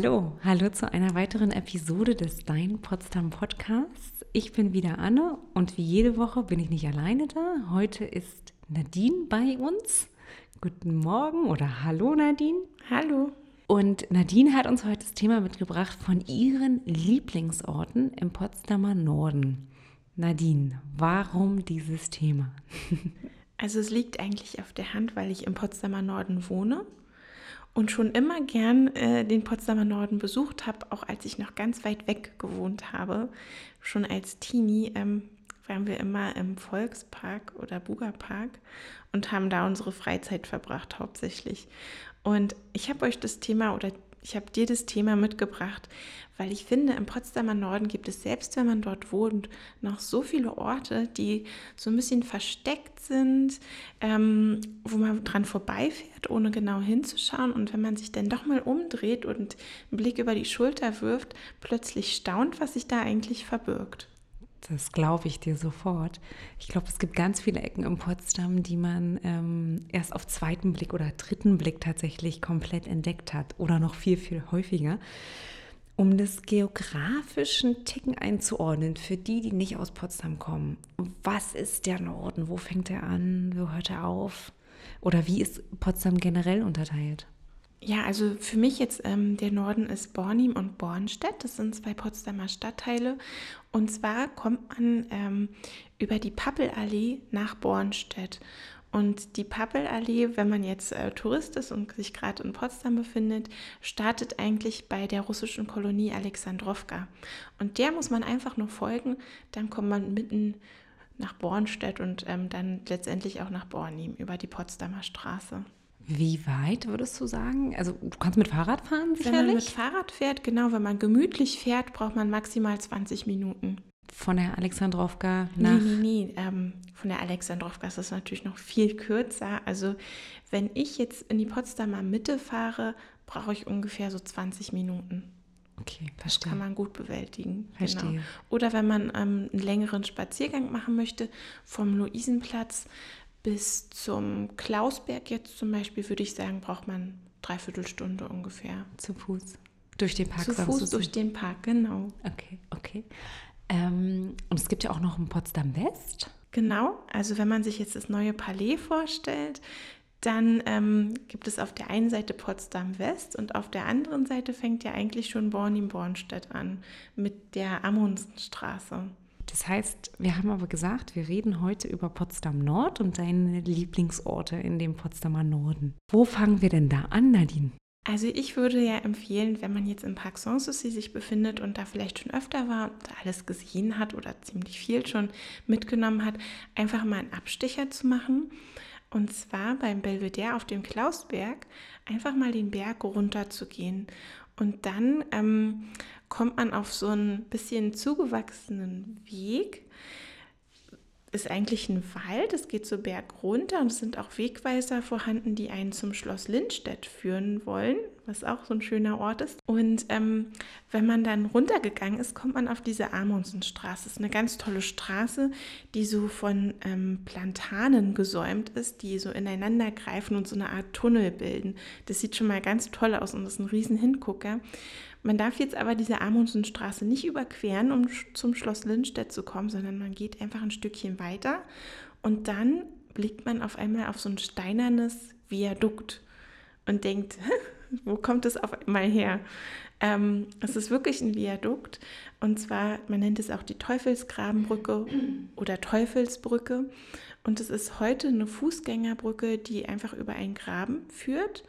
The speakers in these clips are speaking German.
Hallo, hallo zu einer weiteren Episode des Dein Potsdam Podcasts. Ich bin wieder Anne und wie jede Woche bin ich nicht alleine da. Heute ist Nadine bei uns. Guten Morgen oder hallo Nadine. Hallo. Und Nadine hat uns heute das Thema mitgebracht von ihren Lieblingsorten im Potsdamer Norden. Nadine, warum dieses Thema? Also es liegt eigentlich auf der Hand, weil ich im Potsdamer Norden wohne und schon immer gern äh, den Potsdamer Norden besucht habe, auch als ich noch ganz weit weg gewohnt habe. Schon als Teenie ähm, waren wir immer im Volkspark oder Bugerpark und haben da unsere Freizeit verbracht hauptsächlich. Und ich habe euch das Thema oder ich habe dir das Thema mitgebracht, weil ich finde, im Potsdamer Norden gibt es, selbst wenn man dort wohnt, noch so viele Orte, die so ein bisschen versteckt sind, ähm, wo man dran vorbeifährt, ohne genau hinzuschauen. Und wenn man sich dann doch mal umdreht und einen Blick über die Schulter wirft, plötzlich staunt, was sich da eigentlich verbirgt. Das glaube ich dir sofort. Ich glaube, es gibt ganz viele Ecken in Potsdam, die man ähm, erst auf zweiten Blick oder dritten Blick tatsächlich komplett entdeckt hat oder noch viel, viel häufiger. Um das geografischen Ticken einzuordnen, für die, die nicht aus Potsdam kommen, was ist der Norden? Wo fängt er an? Wo hört er auf? Oder wie ist Potsdam generell unterteilt? Ja, also für mich jetzt ähm, der Norden ist Bornim und Bornstedt. Das sind zwei Potsdamer Stadtteile. Und zwar kommt man ähm, über die Pappelallee nach Bornstedt. Und die Pappelallee, wenn man jetzt äh, Tourist ist und sich gerade in Potsdam befindet, startet eigentlich bei der russischen Kolonie Alexandrowka. Und der muss man einfach nur folgen, dann kommt man mitten nach Bornstedt und ähm, dann letztendlich auch nach Bornim über die Potsdamer Straße. Wie weit würdest du sagen? Also du kannst mit Fahrrad fahren, sicherlich? Wenn man mit Fahrrad fährt, genau, wenn man gemütlich fährt, braucht man maximal 20 Minuten. Von der Alexandrowka nach... Nee, nee, nee. Ähm, von der Alexandrowka ist das natürlich noch viel kürzer. Also wenn ich jetzt in die Potsdamer Mitte fahre, brauche ich ungefähr so 20 Minuten. Okay, verstehe. Das kann man gut bewältigen. Verstehe. Genau. Oder wenn man ähm, einen längeren Spaziergang machen möchte, vom Luisenplatz bis zum Klausberg jetzt zum Beispiel, würde ich sagen, braucht man dreiviertel Stunde ungefähr. Zu Fuß. Durch den Park. Zu Fuß durch den Park, genau. Okay, okay. Ähm, und es gibt ja auch noch ein Potsdam West. Genau, also wenn man sich jetzt das neue Palais vorstellt, dann ähm, gibt es auf der einen Seite Potsdam West und auf der anderen Seite fängt ja eigentlich schon Bornim-Bornstedt an mit der Amundsenstraße. Das heißt, wir haben aber gesagt, wir reden heute über Potsdam Nord und deine Lieblingsorte in dem Potsdamer Norden. Wo fangen wir denn da an, Nadine? Also ich würde ja empfehlen, wenn man jetzt im Park Sanssouci sich befindet und da vielleicht schon öfter war und alles gesehen hat oder ziemlich viel schon mitgenommen hat, einfach mal einen Abstecher zu machen. Und zwar beim Belvedere auf dem Klausberg einfach mal den Berg runter zu gehen. Und dann ähm, kommt man auf so einen bisschen zugewachsenen Weg. Ist eigentlich ein Wald, es geht so berg runter und es sind auch Wegweiser vorhanden, die einen zum Schloss Lindstedt führen wollen, was auch so ein schöner Ort ist. Und ähm, wenn man dann runtergegangen ist, kommt man auf diese Amundsenstraße. Das ist eine ganz tolle Straße, die so von ähm, Plantanen gesäumt ist, die so ineinander greifen und so eine Art Tunnel bilden. Das sieht schon mal ganz toll aus und ist ein riesen Hingucker. Man darf jetzt aber diese Amundsenstraße nicht überqueren, um zum Schloss Lindstedt zu kommen, sondern man geht einfach ein Stückchen weiter und dann blickt man auf einmal auf so ein steinernes Viadukt und denkt, wo kommt es auf einmal her? Ähm, es ist wirklich ein Viadukt und zwar, man nennt es auch die Teufelsgrabenbrücke oder Teufelsbrücke und es ist heute eine Fußgängerbrücke, die einfach über einen Graben führt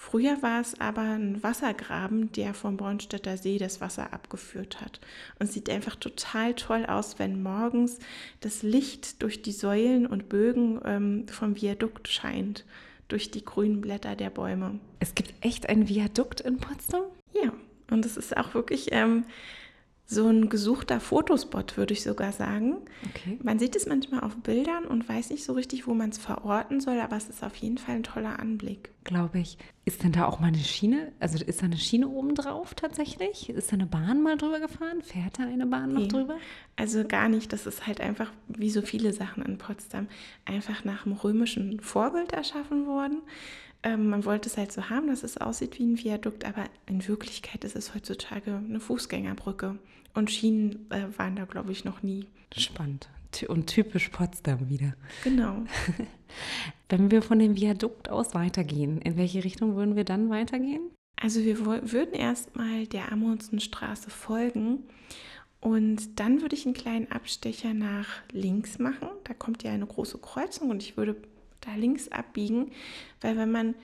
Früher war es aber ein Wassergraben, der vom Bornstädter See das Wasser abgeführt hat. Und sieht einfach total toll aus, wenn morgens das Licht durch die Säulen und Bögen ähm, vom Viadukt scheint, durch die grünen Blätter der Bäume. Es gibt echt ein Viadukt in Potsdam? Ja, und es ist auch wirklich ähm, so ein gesuchter Fotospot, würde ich sogar sagen. Okay. Man sieht es manchmal auf Bildern und weiß nicht so richtig, wo man es verorten soll, aber es ist auf jeden Fall ein toller Anblick. Glaube ich. Ist denn da auch mal eine Schiene? Also ist da eine Schiene oben drauf tatsächlich? Ist da eine Bahn mal drüber gefahren? Fährt da eine Bahn noch nee. drüber? Also gar nicht. Das ist halt einfach, wie so viele Sachen in Potsdam, einfach nach dem römischen Vorbild erschaffen worden. Ähm, man wollte es halt so haben, dass es aussieht wie ein Viadukt, aber in Wirklichkeit ist es heutzutage eine Fußgängerbrücke. Und Schienen äh, waren da, glaube ich, noch nie. Spannend. Und typisch Potsdam wieder. Genau. Wenn wir von dem Viadukt aus weitergehen, in welche Richtung würden wir dann weitergehen? Also wir würden erstmal der Amundsenstraße folgen und dann würde ich einen kleinen Abstecher nach links machen. Da kommt ja eine große Kreuzung und ich würde da links abbiegen, weil wenn man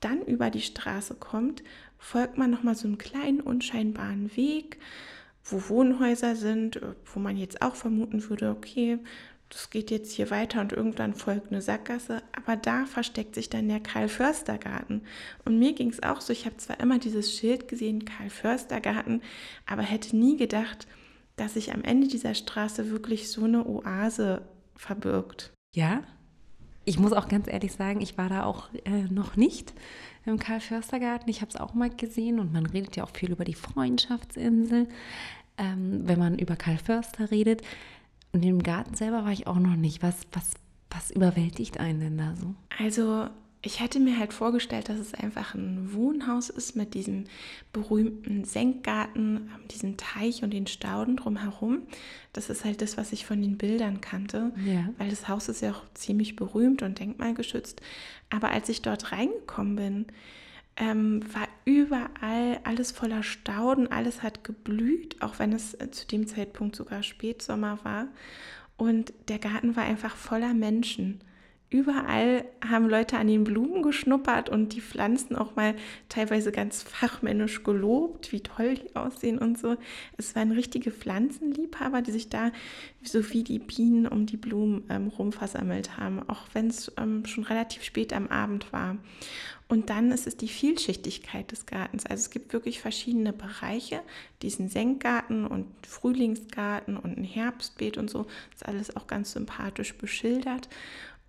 dann über die Straße kommt, folgt man nochmal so einen kleinen unscheinbaren Weg, wo Wohnhäuser sind, wo man jetzt auch vermuten würde, okay, das geht jetzt hier weiter und irgendwann folgt eine Sackgasse, aber da versteckt sich dann der Karl-Förster-Garten. Und mir ging es auch so, ich habe zwar immer dieses Schild gesehen, Karl-Förster-Garten, aber hätte nie gedacht, dass sich am Ende dieser Straße wirklich so eine Oase verbirgt. Ja, ich muss auch ganz ehrlich sagen, ich war da auch äh, noch nicht im Karl-Förster-Garten. Ich habe es auch mal gesehen und man redet ja auch viel über die Freundschaftsinsel, ähm, wenn man über Karl Förster redet. Und im Garten selber war ich auch noch nicht. Was, was, was überwältigt einen denn da so? Also ich hätte mir halt vorgestellt, dass es einfach ein Wohnhaus ist mit diesem berühmten Senkgarten, diesem Teich und den Stauden drumherum. Das ist halt das, was ich von den Bildern kannte, ja. weil das Haus ist ja auch ziemlich berühmt und denkmalgeschützt. Aber als ich dort reingekommen bin, ähm, war überall alles voller Stauden, alles hat geblüht, auch wenn es äh, zu dem Zeitpunkt sogar Spätsommer war. Und der Garten war einfach voller Menschen. Überall haben Leute an den Blumen geschnuppert und die Pflanzen auch mal teilweise ganz fachmännisch gelobt, wie toll die aussehen und so. Es waren richtige Pflanzenliebhaber, die sich da so wie die Bienen um die Blumen ähm, rumversammelt haben, auch wenn es ähm, schon relativ spät am Abend war. Und dann ist es die Vielschichtigkeit des Gartens. Also es gibt wirklich verschiedene Bereiche, diesen Senkgarten und Frühlingsgarten und ein Herbstbeet und so. Das ist alles auch ganz sympathisch beschildert.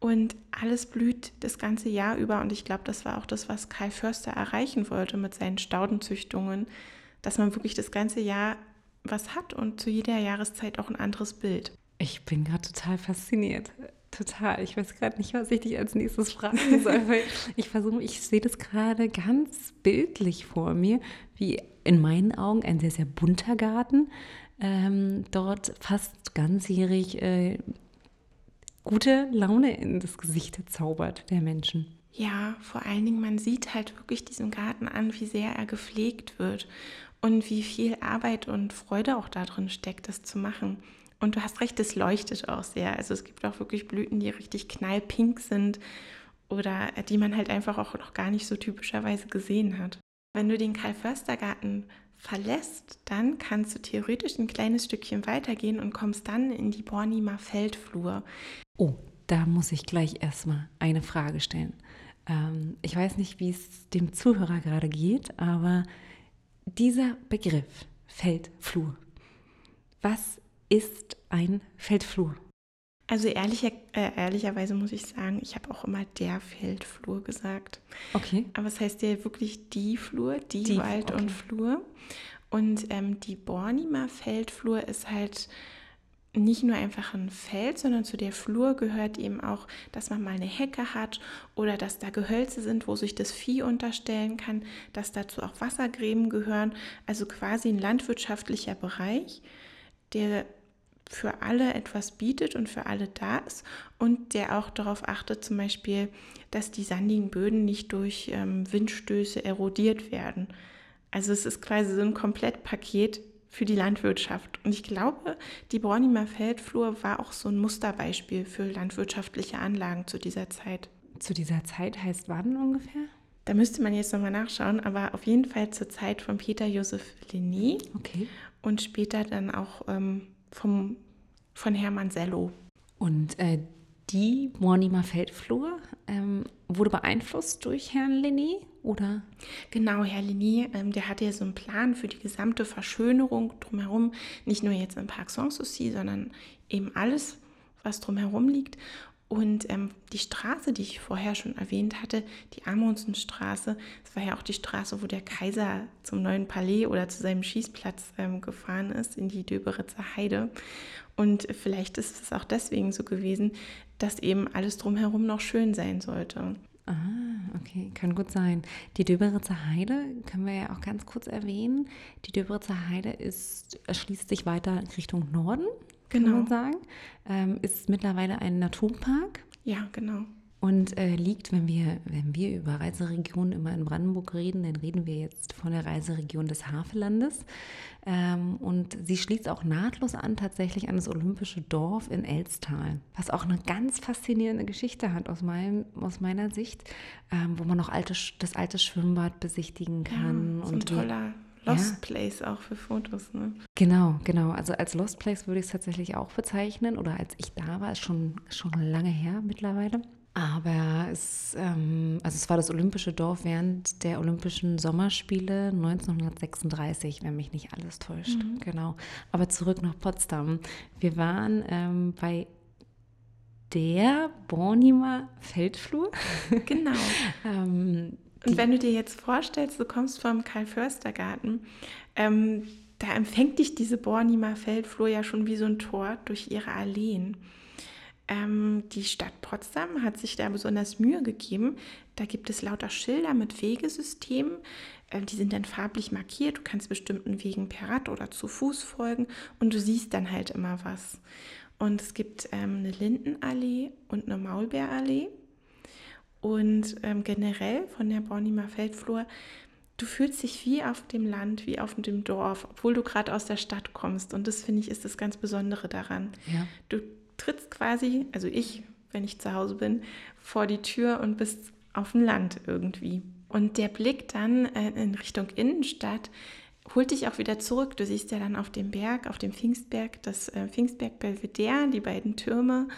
Und alles blüht das ganze Jahr über. Und ich glaube, das war auch das, was Karl Förster erreichen wollte mit seinen Staudenzüchtungen, dass man wirklich das ganze Jahr was hat und zu jeder Jahreszeit auch ein anderes Bild. Ich bin gerade total fasziniert. Total. Ich weiß gerade nicht, was ich dich als nächstes fragen soll. ich versuche, ich sehe das gerade ganz bildlich vor mir, wie in meinen Augen ein sehr, sehr bunter Garten. Ähm, dort fast ganzjährig äh, gute Laune in das Gesicht zaubert der Menschen. Ja, vor allen Dingen, man sieht halt wirklich diesem Garten an, wie sehr er gepflegt wird und wie viel Arbeit und Freude auch darin steckt, das zu machen. Und du hast recht, es leuchtet auch sehr. Also es gibt auch wirklich Blüten, die richtig knallpink sind oder die man halt einfach auch noch gar nicht so typischerweise gesehen hat. Wenn du den Karl-Förster-Garten verlässt, dann kannst du theoretisch ein kleines Stückchen weitergehen und kommst dann in die Bornimer Feldflur. Oh, da muss ich gleich erstmal eine Frage stellen. Ähm, ich weiß nicht, wie es dem Zuhörer gerade geht, aber dieser Begriff Feldflur, was ist ein Feldflur? Also ehrlicher, äh, ehrlicherweise muss ich sagen, ich habe auch immer der Feldflur gesagt. Okay. Aber es heißt ja wirklich die Flur, die, die Wald okay. und Flur. Und ähm, die Bornimer Feldflur ist halt nicht nur einfach ein Feld, sondern zu der Flur gehört eben auch, dass man mal eine Hecke hat oder dass da Gehölze sind, wo sich das Vieh unterstellen kann, dass dazu auch Wassergräben gehören. Also quasi ein landwirtschaftlicher Bereich, der für alle etwas bietet und für alle da ist und der auch darauf achtet, zum Beispiel, dass die sandigen Böden nicht durch ähm, Windstöße erodiert werden. Also es ist quasi so ein Komplettpaket für die Landwirtschaft. Und ich glaube, die Bornimer Feldflur war auch so ein Musterbeispiel für landwirtschaftliche Anlagen zu dieser Zeit. Zu dieser Zeit heißt wann ungefähr? Da müsste man jetzt nochmal nachschauen, aber auf jeden Fall zur Zeit von Peter Josef Linné. Okay. Und später dann auch ähm, vom, von Hermann Sello. Und äh, die Mornimer Feldflur ähm, wurde beeinflusst durch Herrn Linné, oder? Genau, Herr Linné, ähm, der hatte ja so einen Plan für die gesamte Verschönerung drumherum, nicht nur jetzt im Park Sanssouci, sondern eben alles, was drumherum liegt. Und ähm, die Straße, die ich vorher schon erwähnt hatte, die Amundsenstraße, das war ja auch die Straße, wo der Kaiser zum neuen Palais oder zu seinem Schießplatz ähm, gefahren ist, in die Döberitzer Heide. Und vielleicht ist es auch deswegen so gewesen, dass eben alles drumherum noch schön sein sollte. Ah, okay, kann gut sein. Die Döberitzer Heide können wir ja auch ganz kurz erwähnen. Die Döberitzer Heide ist, erschließt sich weiter Richtung Norden, genau. kann man sagen. Ähm, ist mittlerweile ein Naturpark. Ja, genau und äh, liegt, wenn wir, wenn wir über Reiseregionen immer in Brandenburg reden, dann reden wir jetzt von der Reiseregion des Havellandes. Ähm, und sie schließt auch nahtlos an tatsächlich an das Olympische Dorf in Elstal, was auch eine ganz faszinierende Geschichte hat aus, meinem, aus meiner Sicht, ähm, wo man noch alte, das alte Schwimmbad besichtigen kann. Ja, so ein und toller Lost ja. Place auch für Fotos, ne? Genau, genau. Also als Lost Place würde ich es tatsächlich auch bezeichnen. Oder als ich da war, ist schon, schon lange her mittlerweile. Aber es, ähm, also es war das Olympische Dorf während der Olympischen Sommerspiele 1936, wenn mich nicht alles täuscht. Mhm. Genau. Aber zurück nach Potsdam. Wir waren ähm, bei der Bornimer Feldflur. Genau. ähm, Und wenn du dir jetzt vorstellst, du kommst vom Karl-Förster-Garten, ähm, da empfängt dich diese Bornimer Feldflur ja schon wie so ein Tor durch ihre Alleen. Ähm, die Stadt Potsdam hat sich da besonders Mühe gegeben. Da gibt es lauter Schilder mit Wegesystemen. Äh, die sind dann farblich markiert. Du kannst bestimmten Wegen per Rad oder zu Fuß folgen und du siehst dann halt immer was. Und es gibt ähm, eine Lindenallee und eine Maulbeerallee. Und ähm, generell von der Bornimer Feldflur, du fühlst dich wie auf dem Land, wie auf dem Dorf, obwohl du gerade aus der Stadt kommst. Und das finde ich ist das ganz Besondere daran. Ja. Du trittst quasi, also ich, wenn ich zu Hause bin, vor die Tür und bist auf dem Land irgendwie. Und der Blick dann äh, in Richtung Innenstadt holt dich auch wieder zurück. Du siehst ja dann auf dem Berg, auf dem Pfingstberg, das äh, Pfingstberg Belvedere, die beiden Türme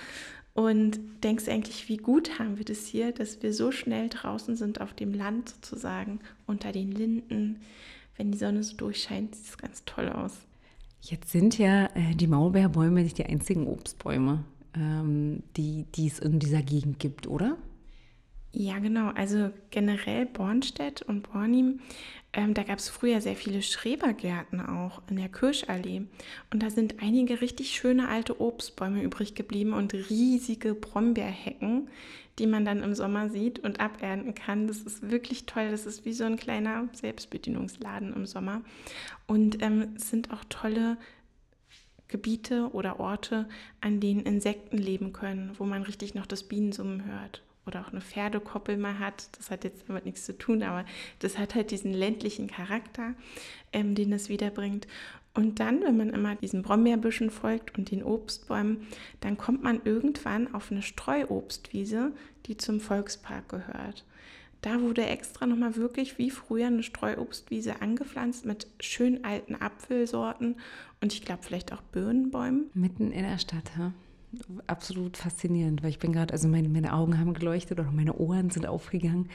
und denkst eigentlich, wie gut haben wir das hier, dass wir so schnell draußen sind auf dem Land sozusagen, unter den Linden. Wenn die Sonne so durchscheint, sieht es ganz toll aus. Jetzt sind ja äh, die Maulbeerbäume nicht die einzigen Obstbäume, ähm, die, die es in dieser Gegend gibt, oder? Ja, genau. Also generell Bornstedt und Bornim, ähm, da gab es früher sehr viele Schrebergärten auch in der Kirschallee. Und da sind einige richtig schöne alte Obstbäume übrig geblieben und riesige Brombeerhecken, die man dann im Sommer sieht und abernten kann. Das ist wirklich toll. Das ist wie so ein kleiner Selbstbedienungsladen im Sommer. Und ähm, es sind auch tolle Gebiete oder Orte, an denen Insekten leben können, wo man richtig noch das Bienensummen hört oder auch eine Pferdekoppel mal hat. Das hat jetzt damit nichts zu tun, aber das hat halt diesen ländlichen Charakter, ähm, den es wiederbringt. Und dann, wenn man immer diesen Brombeerbüschen folgt und den Obstbäumen, dann kommt man irgendwann auf eine Streuobstwiese, die zum Volkspark gehört. Da wurde extra nochmal wirklich wie früher eine Streuobstwiese angepflanzt mit schön alten Apfelsorten und ich glaube vielleicht auch Birnenbäumen. Mitten in der Stadt, ja? Absolut faszinierend, weil ich bin gerade, also meine, meine Augen haben geleuchtet oder meine Ohren sind aufgegangen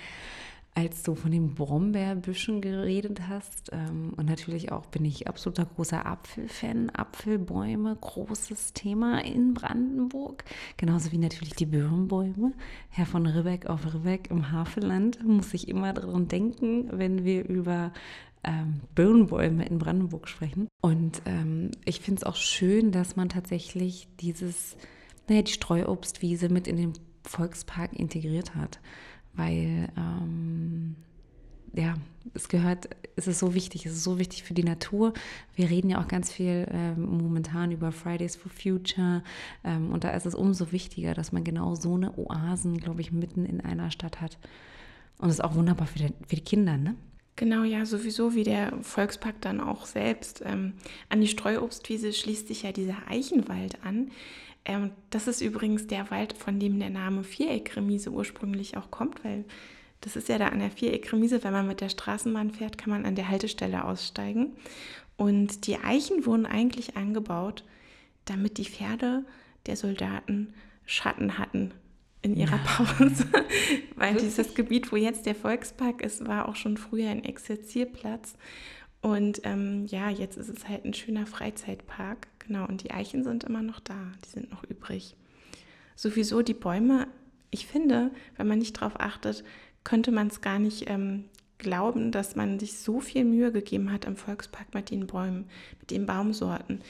als du von den Brombeerbüschen geredet hast. Ähm, und natürlich auch bin ich absoluter großer Apfelfan. Apfelbäume, großes Thema in Brandenburg. Genauso wie natürlich die Birnbäume. Herr von Ribbeck auf Ribbeck im Havelland muss ich immer daran denken, wenn wir über ähm, Birnbäume in Brandenburg sprechen. Und ähm, ich finde es auch schön, dass man tatsächlich dieses, naja, die Streuobstwiese mit in den Volkspark integriert hat weil ähm, ja, es gehört, es ist so wichtig, es ist so wichtig für die Natur. Wir reden ja auch ganz viel äh, momentan über Fridays for Future ähm, und da ist es umso wichtiger, dass man genau so eine Oasen, glaube ich, mitten in einer Stadt hat. Und das ist auch wunderbar für die, für die Kinder, ne? Genau, ja, sowieso wie der Volkspark dann auch selbst. Ähm, an die Streuobstwiese schließt sich ja dieser Eichenwald an, ähm, das ist übrigens der Wald, von dem der Name Viereckremise ursprünglich auch kommt, weil das ist ja da an der Viereckremise, wenn man mit der Straßenbahn fährt, kann man an der Haltestelle aussteigen. Und die Eichen wurden eigentlich angebaut, damit die Pferde der Soldaten Schatten hatten in ihrer ja. Pause. Weil dieses Gebiet, wo jetzt der Volkspark ist, war auch schon früher ein Exerzierplatz. Und ähm, ja, jetzt ist es halt ein schöner Freizeitpark. Genau, und die Eichen sind immer noch da, die sind noch übrig. Sowieso die Bäume, ich finde, wenn man nicht darauf achtet, könnte man es gar nicht ähm, glauben, dass man sich so viel Mühe gegeben hat im Volkspark mit den Bäumen, mit den Baumsorten.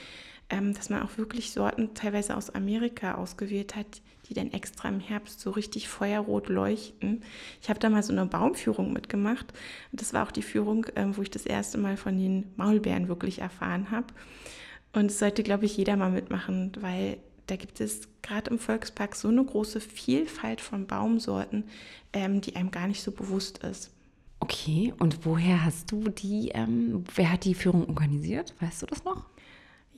ähm, dass man auch wirklich Sorten teilweise aus Amerika ausgewählt hat, die dann extra im Herbst so richtig feuerrot leuchten. Ich habe da mal so eine Baumführung mitgemacht. Das war auch die Führung, ähm, wo ich das erste Mal von den Maulbeeren wirklich erfahren habe. Und es sollte, glaube ich, jeder mal mitmachen, weil da gibt es gerade im Volkspark so eine große Vielfalt von Baumsorten, ähm, die einem gar nicht so bewusst ist. Okay, und woher hast du die, ähm, wer hat die Führung organisiert? Weißt du das noch?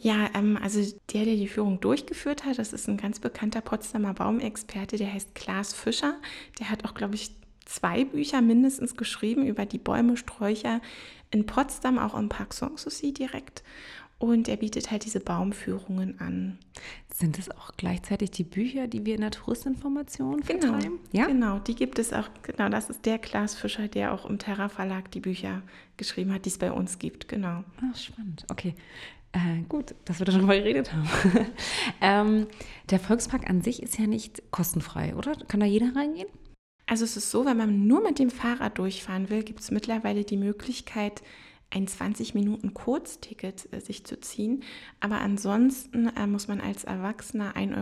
Ja, ähm, also der, der die Führung durchgeführt hat, das ist ein ganz bekannter Potsdamer Baumexperte, der heißt Klaas Fischer. Der hat auch, glaube ich, zwei Bücher mindestens geschrieben über die Bäume, Sträucher in Potsdam, auch im Park Sanssouci direkt. Und er bietet halt diese Baumführungen an. Sind es auch gleichzeitig die Bücher, die wir in der Touristinformation genau, vertreiben? Ja, genau. Die gibt es auch. Genau, das ist der Klaas Fischer, der auch im Terra Verlag die Bücher geschrieben hat, die es bei uns gibt. Genau. Ach, spannend. Okay. Äh, gut, dass wir darüber geredet haben. ähm, der Volkspark an sich ist ja nicht kostenfrei, oder? Kann da jeder reingehen? Also es ist so, wenn man nur mit dem Fahrrad durchfahren will, gibt es mittlerweile die Möglichkeit, ein 20 Minuten Kurzticket äh, sich zu ziehen. Aber ansonsten äh, muss man als Erwachsener 1,50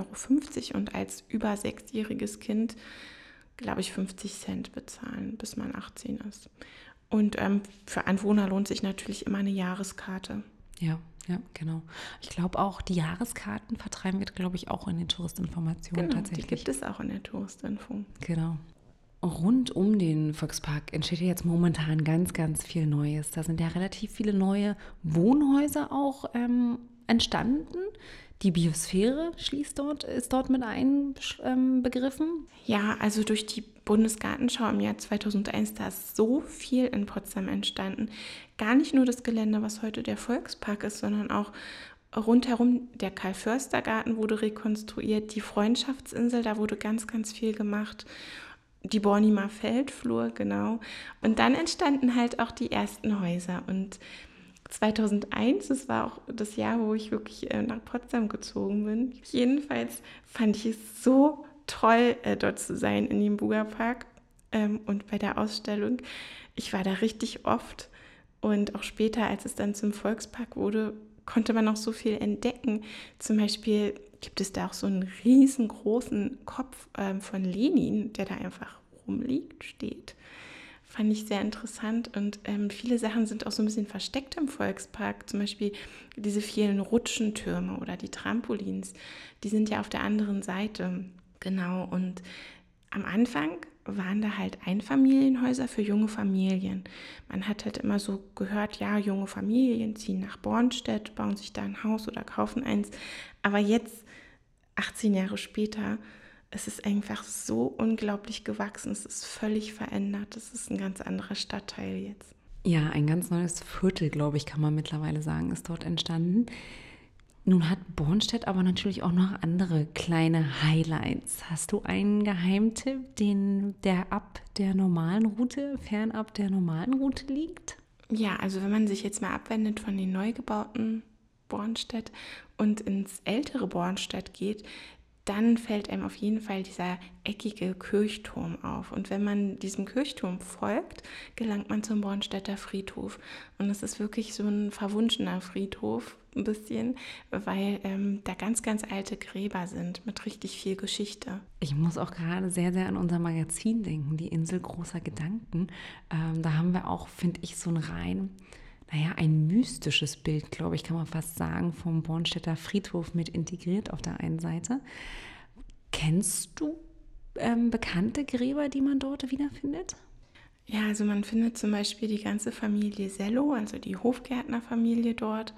Euro und als über sechsjähriges Kind, glaube ich, 50 Cent bezahlen, bis man 18 ist. Und ähm, für Anwohner lohnt sich natürlich immer eine Jahreskarte. Ja, ja, genau. Ich glaube auch, die Jahreskarten vertreiben wir, glaube ich, auch in den Touristinformationen genau, tatsächlich. Die gibt es auch in der Touristinfo. Genau rund um den Volkspark entsteht ja jetzt momentan ganz, ganz viel Neues. Da sind ja relativ viele neue Wohnhäuser auch ähm, entstanden. Die Biosphäre schließt dort, ist dort mit einbegriffen. Ähm, ja, also durch die Bundesgartenschau im Jahr 2001, da ist so viel in Potsdam entstanden. Gar nicht nur das Gelände, was heute der Volkspark ist, sondern auch rundherum der Karl-Förster-Garten wurde rekonstruiert, die Freundschaftsinsel, da wurde ganz, ganz viel gemacht die Bornimer Feldflur, genau. Und dann entstanden halt auch die ersten Häuser. Und 2001, das war auch das Jahr, wo ich wirklich äh, nach Potsdam gezogen bin. Jedenfalls fand ich es so toll, äh, dort zu sein in dem Bugerpark ähm, und bei der Ausstellung. Ich war da richtig oft und auch später, als es dann zum Volkspark wurde, konnte man noch so viel entdecken. Zum Beispiel gibt es da auch so einen riesengroßen Kopf ähm, von Lenin, der da einfach rumliegt, steht. Fand ich sehr interessant und ähm, viele Sachen sind auch so ein bisschen versteckt im Volkspark. Zum Beispiel diese vielen Rutschentürme oder die Trampolins, die sind ja auf der anderen Seite. Genau, und am Anfang waren da halt Einfamilienhäuser für junge Familien. Man hat halt immer so gehört, ja, junge Familien ziehen nach Bornstedt, bauen sich da ein Haus oder kaufen eins. Aber jetzt 18 Jahre später, es ist einfach so unglaublich gewachsen, es ist völlig verändert, es ist ein ganz anderer Stadtteil jetzt. Ja, ein ganz neues Viertel, glaube ich, kann man mittlerweile sagen, ist dort entstanden. Nun hat Bornstedt aber natürlich auch noch andere kleine Highlights. Hast du einen Geheimtipp, den der ab der normalen Route, fernab der normalen Route liegt? Ja, also wenn man sich jetzt mal abwendet von den neu gebauten Bornstedt und ins ältere Bornstedt geht, dann fällt einem auf jeden Fall dieser eckige Kirchturm auf. Und wenn man diesem Kirchturm folgt, gelangt man zum Bornstädter Friedhof. Und es ist wirklich so ein verwunschener Friedhof, ein bisschen, weil ähm, da ganz, ganz alte Gräber sind mit richtig viel Geschichte. Ich muss auch gerade sehr, sehr an unser Magazin denken, die Insel großer Gedanken. Ähm, da haben wir auch, finde ich, so ein rein naja, ein mystisches Bild, glaube ich, kann man fast sagen, vom Bornstädter Friedhof mit integriert auf der einen Seite. Kennst du ähm, bekannte Gräber, die man dort wiederfindet? Ja, also man findet zum Beispiel die ganze Familie Sello, also die Hofgärtnerfamilie dort,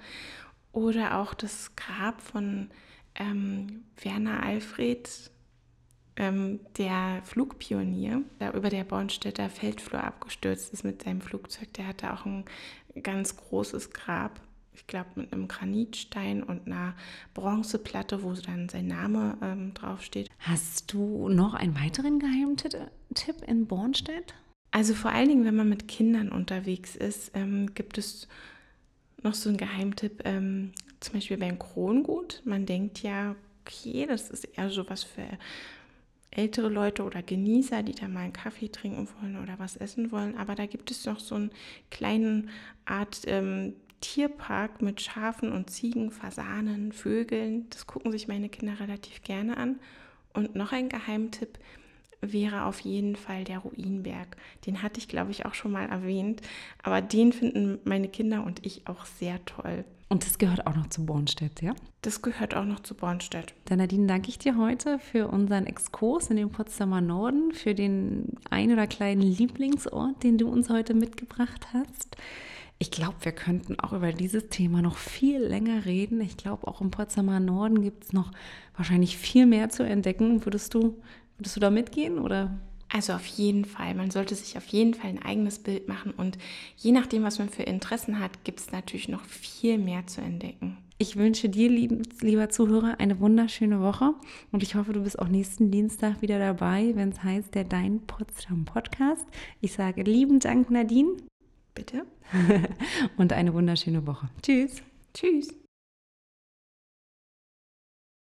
oder auch das Grab von ähm, Werner Alfred, ähm, der Flugpionier, der über der Bornstädter Feldflur abgestürzt ist mit seinem Flugzeug. Der hatte auch ein ganz großes Grab, ich glaube mit einem Granitstein und einer Bronzeplatte, wo dann sein Name ähm, draufsteht. Hast du noch einen weiteren Geheimtipp in Bornstedt? Also vor allen Dingen, wenn man mit Kindern unterwegs ist, ähm, gibt es noch so einen Geheimtipp, ähm, zum Beispiel beim Krongut. Man denkt ja, okay, das ist eher so was für ältere Leute oder Genießer, die da mal einen Kaffee trinken wollen oder was essen wollen. Aber da gibt es noch so eine kleine Art ähm, Tierpark mit Schafen und Ziegen, Fasanen, Vögeln. Das gucken sich meine Kinder relativ gerne an. Und noch ein Geheimtipp wäre auf jeden Fall der Ruinberg. Den hatte ich, glaube ich, auch schon mal erwähnt. Aber den finden meine Kinder und ich auch sehr toll. Und das gehört auch noch zu Bornstedt, ja? Das gehört auch noch zu Bornstedt. Dann Nadine, danke ich dir heute für unseren Exkurs in den Potsdamer Norden, für den ein oder kleinen Lieblingsort, den du uns heute mitgebracht hast. Ich glaube, wir könnten auch über dieses Thema noch viel länger reden. Ich glaube, auch im Potsdamer Norden gibt es noch wahrscheinlich viel mehr zu entdecken. Würdest du, würdest du da mitgehen oder? Also auf jeden Fall. Man sollte sich auf jeden Fall ein eigenes Bild machen und je nachdem, was man für Interessen hat, gibt es natürlich noch viel mehr zu entdecken. Ich wünsche dir, lieber Zuhörer, eine wunderschöne Woche und ich hoffe, du bist auch nächsten Dienstag wieder dabei, wenn es heißt der Dein Potsdam Podcast. Ich sage lieben Dank, Nadine. Bitte. und eine wunderschöne Woche. Tschüss. Tschüss.